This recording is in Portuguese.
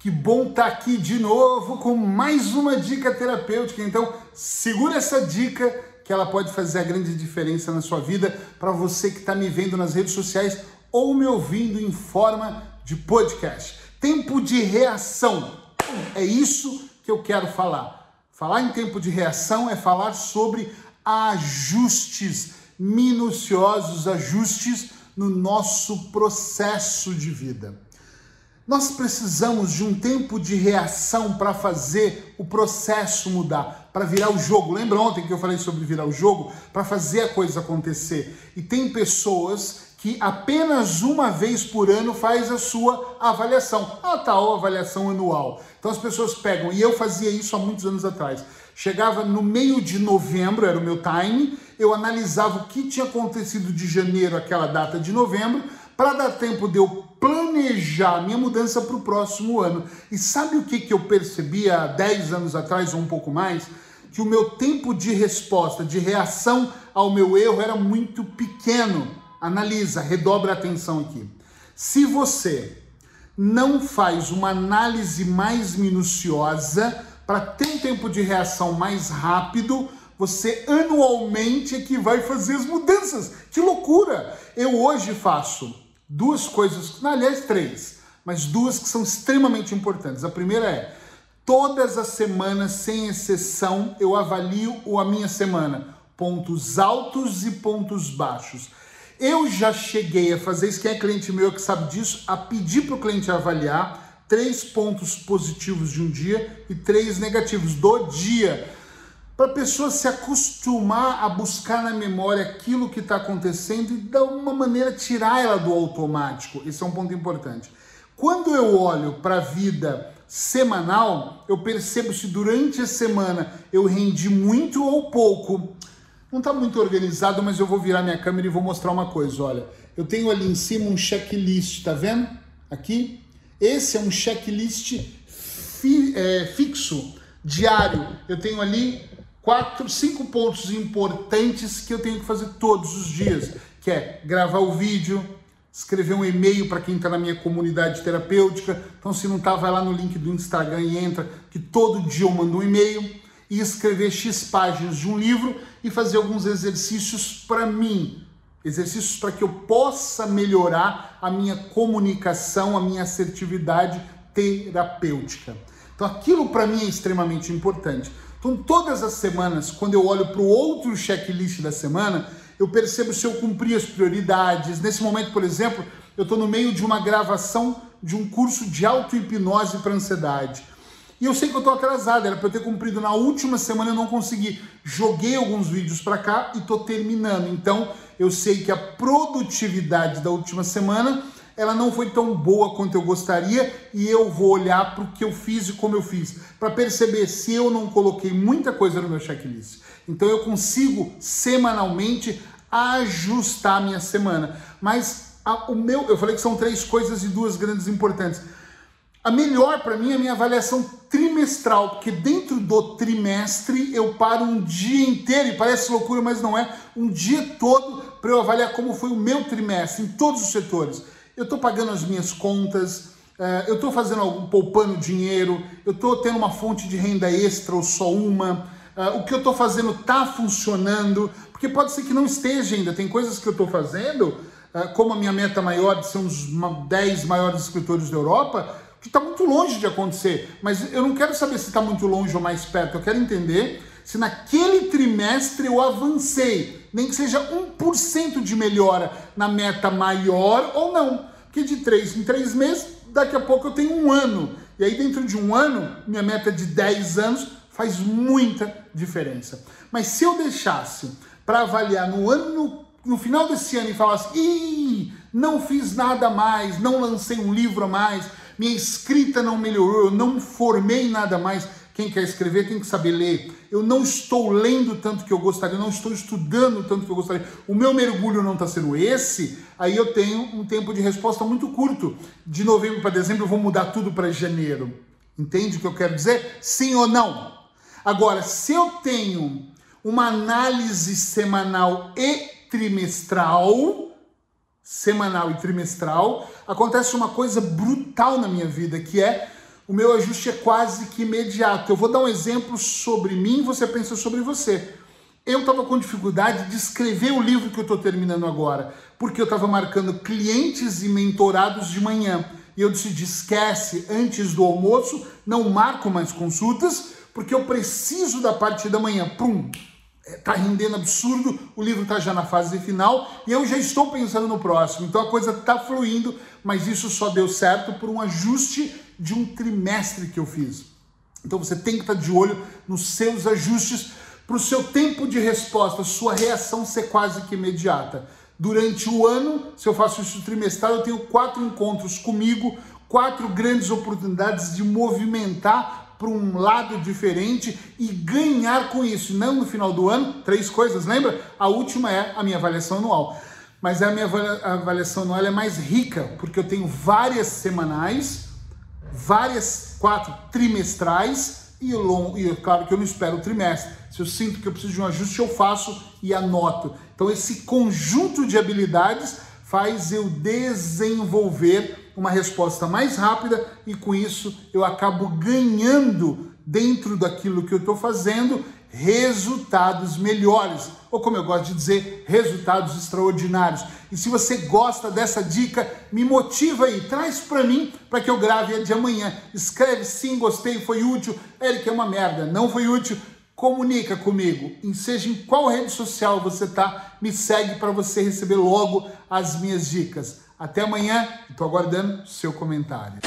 Que bom estar tá aqui de novo com mais uma dica terapêutica. Então, segura essa dica que ela pode fazer a grande diferença na sua vida para você que está me vendo nas redes sociais ou me ouvindo em forma de podcast. Tempo de reação. É isso que eu quero falar. Falar em tempo de reação é falar sobre ajustes minuciosos, ajustes no nosso processo de vida. Nós precisamos de um tempo de reação para fazer o processo mudar, para virar o jogo. Lembra ontem que eu falei sobre virar o jogo? Para fazer a coisa acontecer. E tem pessoas que apenas uma vez por ano faz a sua avaliação, a tal avaliação anual. Então as pessoas pegam, e eu fazia isso há muitos anos atrás. Chegava no meio de novembro, era o meu time, eu analisava o que tinha acontecido de janeiro, aquela data de novembro, para dar tempo de eu planejar minha mudança para o próximo ano. E sabe o que, que eu percebi há 10 anos atrás, ou um pouco mais? Que o meu tempo de resposta, de reação ao meu erro era muito pequeno. Analisa, redobra a atenção aqui. Se você não faz uma análise mais minuciosa para ter um tempo de reação mais rápido, você anualmente é que vai fazer as mudanças. Que loucura! Eu hoje faço duas coisas, aliás, três, mas duas que são extremamente importantes. A primeira é: todas as semanas, sem exceção, eu avalio a minha semana, pontos altos e pontos baixos. Eu já cheguei a fazer isso, quem é cliente meu que sabe disso, a pedir para o cliente avaliar três pontos positivos de um dia e três negativos do dia para a pessoa se acostumar a buscar na memória aquilo que está acontecendo e de uma maneira tirar ela do automático. Esse é um ponto importante. Quando eu olho para a vida semanal, eu percebo se durante a semana eu rendi muito ou pouco. Não está muito organizado, mas eu vou virar minha câmera e vou mostrar uma coisa. Olha, eu tenho ali em cima um checklist, tá vendo? Aqui. Esse é um checklist fi, é, fixo, diário. Eu tenho ali quatro, cinco pontos importantes que eu tenho que fazer todos os dias, que é gravar o vídeo, escrever um e-mail para quem está na minha comunidade terapêutica. Então, se não está, vai lá no link do Instagram e entra, que todo dia eu mando um e-mail e escrever X páginas de um livro e fazer alguns exercícios para mim. Exercícios para que eu possa melhorar a minha comunicação, a minha assertividade terapêutica. Então, aquilo para mim é extremamente importante. Então, todas as semanas, quando eu olho para o outro checklist da semana, eu percebo se eu cumpri as prioridades. Nesse momento, por exemplo, eu estou no meio de uma gravação de um curso de auto-hipnose para ansiedade. E eu sei que eu estou atrasado, era para eu ter cumprido na última semana, eu não consegui. Joguei alguns vídeos para cá e estou terminando. Então, eu sei que a produtividade da última semana ela não foi tão boa quanto eu gostaria e eu vou olhar para o que eu fiz e como eu fiz, para perceber se eu não coloquei muita coisa no meu checklist. Então eu consigo semanalmente ajustar a minha semana. Mas a, o meu, eu falei que são três coisas e duas grandes importantes. A melhor para mim é a minha avaliação trimestral, porque dentro do trimestre eu paro um dia inteiro, e parece loucura, mas não é, um dia todo para eu avaliar como foi o meu trimestre em todos os setores eu estou pagando as minhas contas, uh, eu estou fazendo algum poupando dinheiro, eu estou tendo uma fonte de renda extra ou só uma, uh, o que eu estou fazendo está funcionando, porque pode ser que não esteja ainda, tem coisas que eu estou fazendo, uh, como a minha meta maior de ser um dos 10 maiores escritores da Europa, que está muito longe de acontecer, mas eu não quero saber se está muito longe ou mais perto, eu quero entender se naquele trimestre eu avancei, nem que seja 1% de melhora na meta maior ou não. Porque de três em três meses, daqui a pouco eu tenho um ano. E aí, dentro de um ano, minha meta de 10 anos faz muita diferença. Mas se eu deixasse para avaliar no ano, no final desse ano e falasse, ih, não fiz nada mais, não lancei um livro a mais, minha escrita não melhorou, eu não formei nada mais quem quer escrever tem que saber ler. Eu não estou lendo tanto que eu gostaria, eu não estou estudando tanto que eu gostaria. O meu mergulho não está sendo esse. Aí eu tenho um tempo de resposta muito curto. De novembro para dezembro eu vou mudar tudo para janeiro. Entende o que eu quero dizer? Sim ou não? Agora, se eu tenho uma análise semanal e trimestral, semanal e trimestral, acontece uma coisa brutal na minha vida, que é o meu ajuste é quase que imediato. Eu vou dar um exemplo sobre mim, você pensa sobre você. Eu estava com dificuldade de escrever o livro que eu estou terminando agora, porque eu estava marcando clientes e mentorados de manhã. E eu decidi, esquece, antes do almoço, não marco mais consultas, porque eu preciso da parte da manhã. Pum! É, tá rendendo absurdo, o livro tá já na fase final e eu já estou pensando no próximo. Então a coisa tá fluindo, mas isso só deu certo por um ajuste de um trimestre que eu fiz. Então você tem que estar de olho nos seus ajustes para o seu tempo de resposta, sua reação ser quase que imediata. Durante o ano, se eu faço isso trimestral, eu tenho quatro encontros comigo, quatro grandes oportunidades de movimentar para um lado diferente e ganhar com isso. Não no final do ano, três coisas, lembra? A última é a minha avaliação anual. Mas a minha avaliação anual é mais rica, porque eu tenho várias semanais, várias quatro trimestrais e, long, e claro que eu não espero o trimestre. Se eu sinto que eu preciso de um ajuste, eu faço e anoto. Então esse conjunto de habilidades faz eu desenvolver uma resposta mais rápida e com isso eu acabo ganhando dentro daquilo que eu estou fazendo resultados melhores, ou como eu gosto de dizer, resultados extraordinários. E se você gosta dessa dica, me motiva aí, traz para mim para que eu grave a de amanhã. Escreve sim, gostei, foi útil. Eric é uma merda, não foi útil. Comunica comigo, em seja em qual rede social você tá, me segue para você receber logo as minhas dicas. Até amanhã, estou aguardando seu comentário.